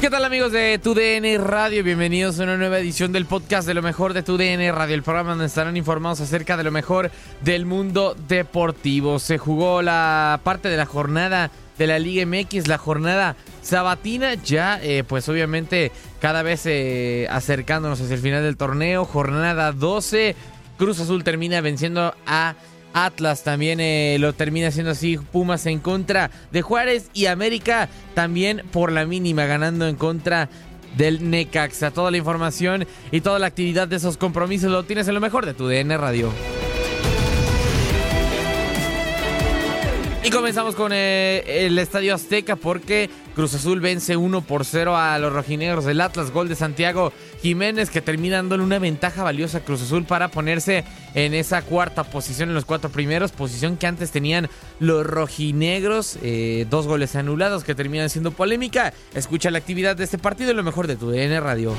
¿Qué tal amigos de TUDN Radio? Bienvenidos a una nueva edición del podcast de lo mejor de TUDN Radio, el programa donde estarán informados acerca de lo mejor del mundo deportivo. Se jugó la parte de la jornada de la Liga MX, la jornada sabatina, ya eh, pues obviamente cada vez eh, acercándonos hacia el final del torneo, jornada 12, Cruz Azul termina venciendo a Atlas también eh, lo termina haciendo así. Pumas en contra de Juárez y América también por la mínima ganando en contra del Necaxa. Toda la información y toda la actividad de esos compromisos lo tienes en lo mejor de tu DN Radio. Y comenzamos con eh, el Estadio Azteca porque Cruz Azul vence 1 por 0 a los rojinegros del Atlas. Gol de Santiago Jiménez que termina dándole una ventaja valiosa a Cruz Azul para ponerse en esa cuarta posición en los cuatro primeros. Posición que antes tenían los rojinegros. eh, dos goles anulados que terminan siendo polémica. Escucha la actividad de este partido y lo mejor de tu DN Radio.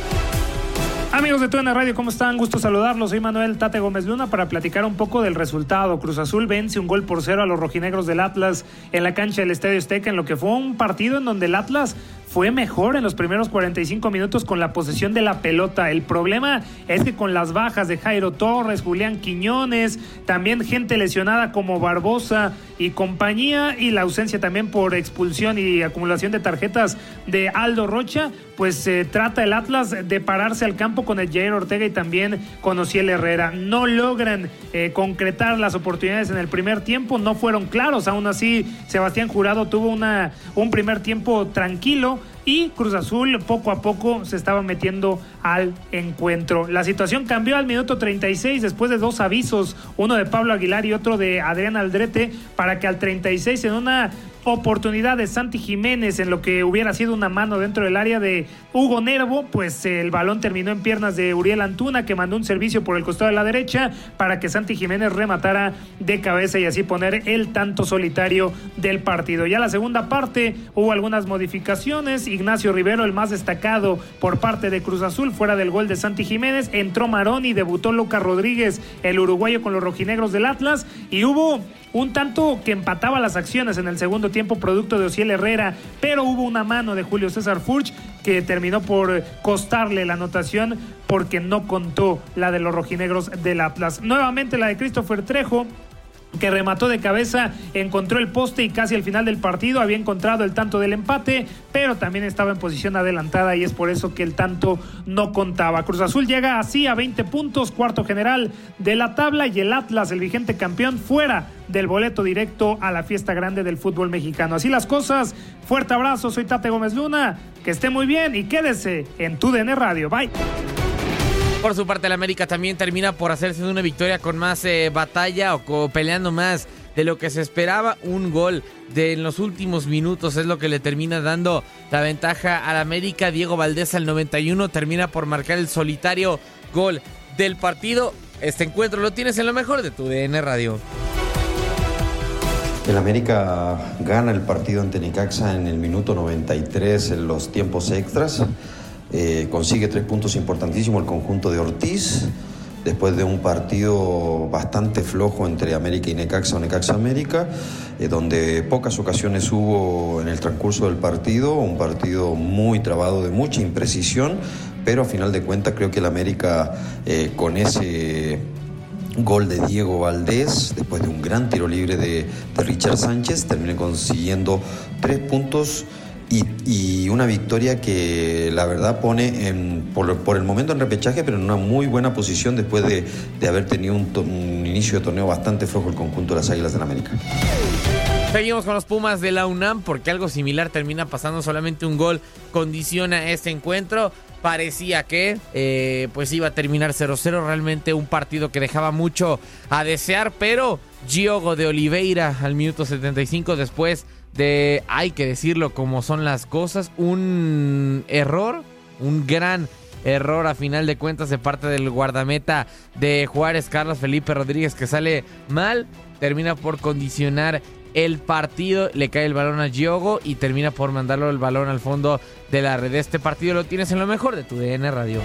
Amigos de TUDN Radio, ¿cómo están? Gusto saludarlos. Soy Manuel Tate Gómez Luna para platicar un poco del resultado. Cruz Azul vence un gol por cero a los rojinegros del Atlas en la cancha del Estadio Azteca, en lo que fue un partido en donde el Atlas fue mejor en los primeros 45 minutos con la posesión de la pelota. El problema es que con las bajas de Jairo Torres, Julián Quiñones, también gente lesionada como Barbosa y compañía, y la ausencia también por expulsión y acumulación de tarjetas de Aldo Rocha, pues se trata el Atlas de pararse al campo con el Jair Ortega y también con Ociel Herrera. No logran eh, concretar las oportunidades en el primer tiempo, no fueron claros. Aún así, Sebastián Jurado tuvo una, un primer tiempo tranquilo y Cruz Azul poco a poco se estaba metiendo al encuentro. La situación cambió al minuto 36 después de dos avisos, uno de Pablo Aguilar y otro de Adrián Aldrete, para que al 36 en una oportunidad de Santi Jiménez en lo que hubiera sido una mano dentro del área de Hugo Nervo, pues el balón terminó en piernas de Uriel Antuna que mandó un servicio por el costado de la derecha para que Santi Jiménez rematara de cabeza y así poner el tanto solitario del partido. Ya la segunda parte hubo algunas modificaciones, Ignacio Rivero el más destacado por parte de Cruz Azul fuera del gol de Santi Jiménez, entró Maroni, debutó Lucas Rodríguez, el uruguayo con los rojinegros del Atlas y hubo un tanto que empataba las acciones en el segundo tiempo producto de Ociel Herrera, pero hubo una mano de Julio César Furch que terminó por costarle la anotación porque no contó la de los rojinegros del Atlas. Nuevamente la de Christopher Trejo que remató de cabeza, encontró el poste y casi al final del partido había encontrado el tanto del empate, pero también estaba en posición adelantada y es por eso que el tanto no contaba. Cruz Azul llega así a 20 puntos, cuarto general de la tabla y el Atlas, el vigente campeón, fuera del boleto directo a la fiesta grande del fútbol mexicano. Así las cosas, fuerte abrazo, soy Tate Gómez Luna, que esté muy bien y quédese en tu DN Radio. Bye. Por su parte, el América también termina por hacerse de una victoria con más eh, batalla o peleando más de lo que se esperaba. Un gol de en los últimos minutos es lo que le termina dando la ventaja al América. Diego Valdés al 91 termina por marcar el solitario gol del partido. Este encuentro lo tienes en lo mejor de tu DN Radio. El América gana el partido ante Necaxa en el minuto 93 en los tiempos extras. Eh, consigue tres puntos importantísimos el conjunto de Ortiz, después de un partido bastante flojo entre América y Necaxa o Necaxa América, eh, donde pocas ocasiones hubo en el transcurso del partido, un partido muy trabado de mucha imprecisión, pero a final de cuentas creo que el América eh, con ese gol de Diego Valdés, después de un gran tiro libre de, de Richard Sánchez, termina consiguiendo tres puntos y, una victoria que la verdad pone en, por, el momento en repechaje, pero en una muy buena posición después de, haber tenido un, inicio de torneo bastante flojo el conjunto de las Águilas del la América. Seguimos con los Pumas de la UNAM porque algo similar termina pasando, solamente un gol condiciona este encuentro. Parecía que eh, pues iba a terminar 0-0, realmente un partido que dejaba mucho a desear, pero Giogo de Oliveira al minuto 75 después de, hay que decirlo como son las cosas, un error, un gran error a final de cuentas de parte del guardameta de Juárez, Carlos Felipe Rodríguez, que sale mal, termina por condicionar el partido, le cae el balón a Giogo y termina por mandarlo el balón al fondo de la red. Este partido lo tienes en lo mejor de tu DN Radio.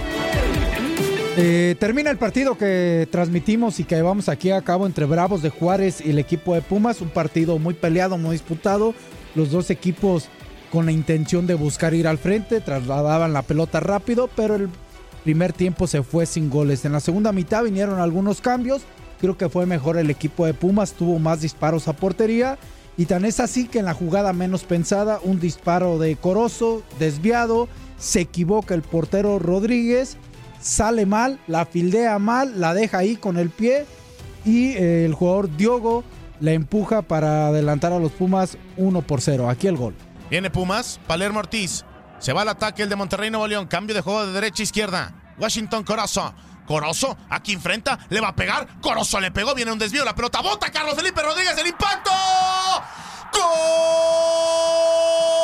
Eh, termina el partido que transmitimos y que llevamos aquí a cabo entre Bravos de Juárez y el equipo de Pumas. Un partido muy peleado, muy disputado. Los dos equipos con la intención de buscar ir al frente, trasladaban la pelota rápido, pero el primer tiempo se fue sin goles. En la segunda mitad vinieron algunos cambios. Creo que fue mejor el equipo de Pumas, tuvo más disparos a portería. Y tan es así que en la jugada menos pensada, un disparo de Corozo, desviado, se equivoca el portero Rodríguez sale mal, la fildea mal, la deja ahí con el pie y eh, el jugador Diogo la empuja para adelantar a los Pumas 1 por 0. Aquí el gol. Viene Pumas, Palermo Ortiz. Se va al ataque el de Monterrey Nuevo León. Cambio de juego de derecha a izquierda. Washington Corozo. Corozo, aquí enfrenta, le va a pegar. Corozo le pegó, viene un desvío, la pelota bota. Carlos Felipe Rodríguez, el impacto. ¡Gol!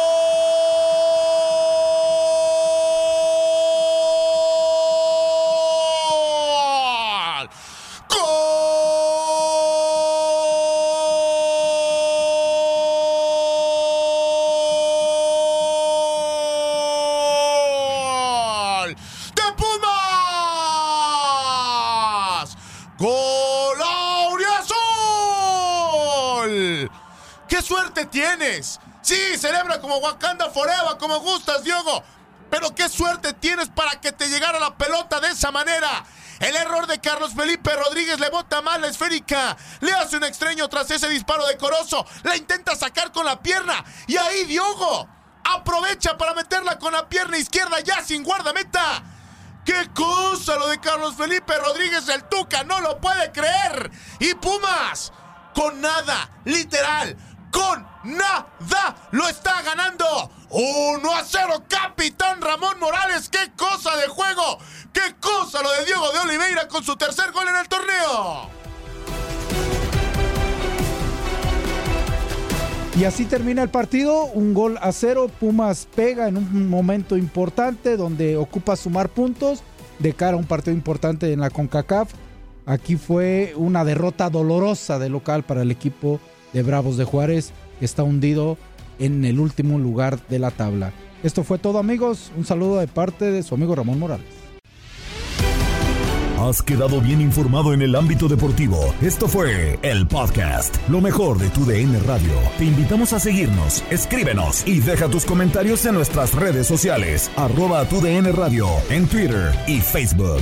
Tienes. Sí, celebra como Wakanda Forever, como gustas, Diogo. Pero qué suerte tienes para que te llegara la pelota de esa manera. El error de Carlos Felipe Rodríguez le bota mal la esférica. Le hace un extraño tras ese disparo decoroso. La intenta sacar con la pierna. Y ahí Diogo aprovecha para meterla con la pierna izquierda ya sin guardameta. ¡Qué cosa lo de Carlos Felipe Rodríguez el Tuca! ¡No lo puede creer! Y Pumas, con nada, literal, con nada lo está ganando. 1 a 0, capitán Ramón Morales. ¡Qué cosa de juego! ¡Qué cosa lo de Diego de Oliveira con su tercer gol en el torneo! Y así termina el partido, un gol a cero, Pumas pega en un momento importante donde ocupa sumar puntos de cara a un partido importante en la CONCACAF. Aquí fue una derrota dolorosa de local para el equipo de Bravos de Juárez, que está hundido en el último lugar de la tabla. Esto fue todo amigos, un saludo de parte de su amigo Ramón Morales. Has quedado bien informado en el ámbito deportivo. Esto fue el podcast, lo mejor de tu DN Radio. Te invitamos a seguirnos, escríbenos y deja tus comentarios en nuestras redes sociales, arroba tu DN Radio, en Twitter y Facebook.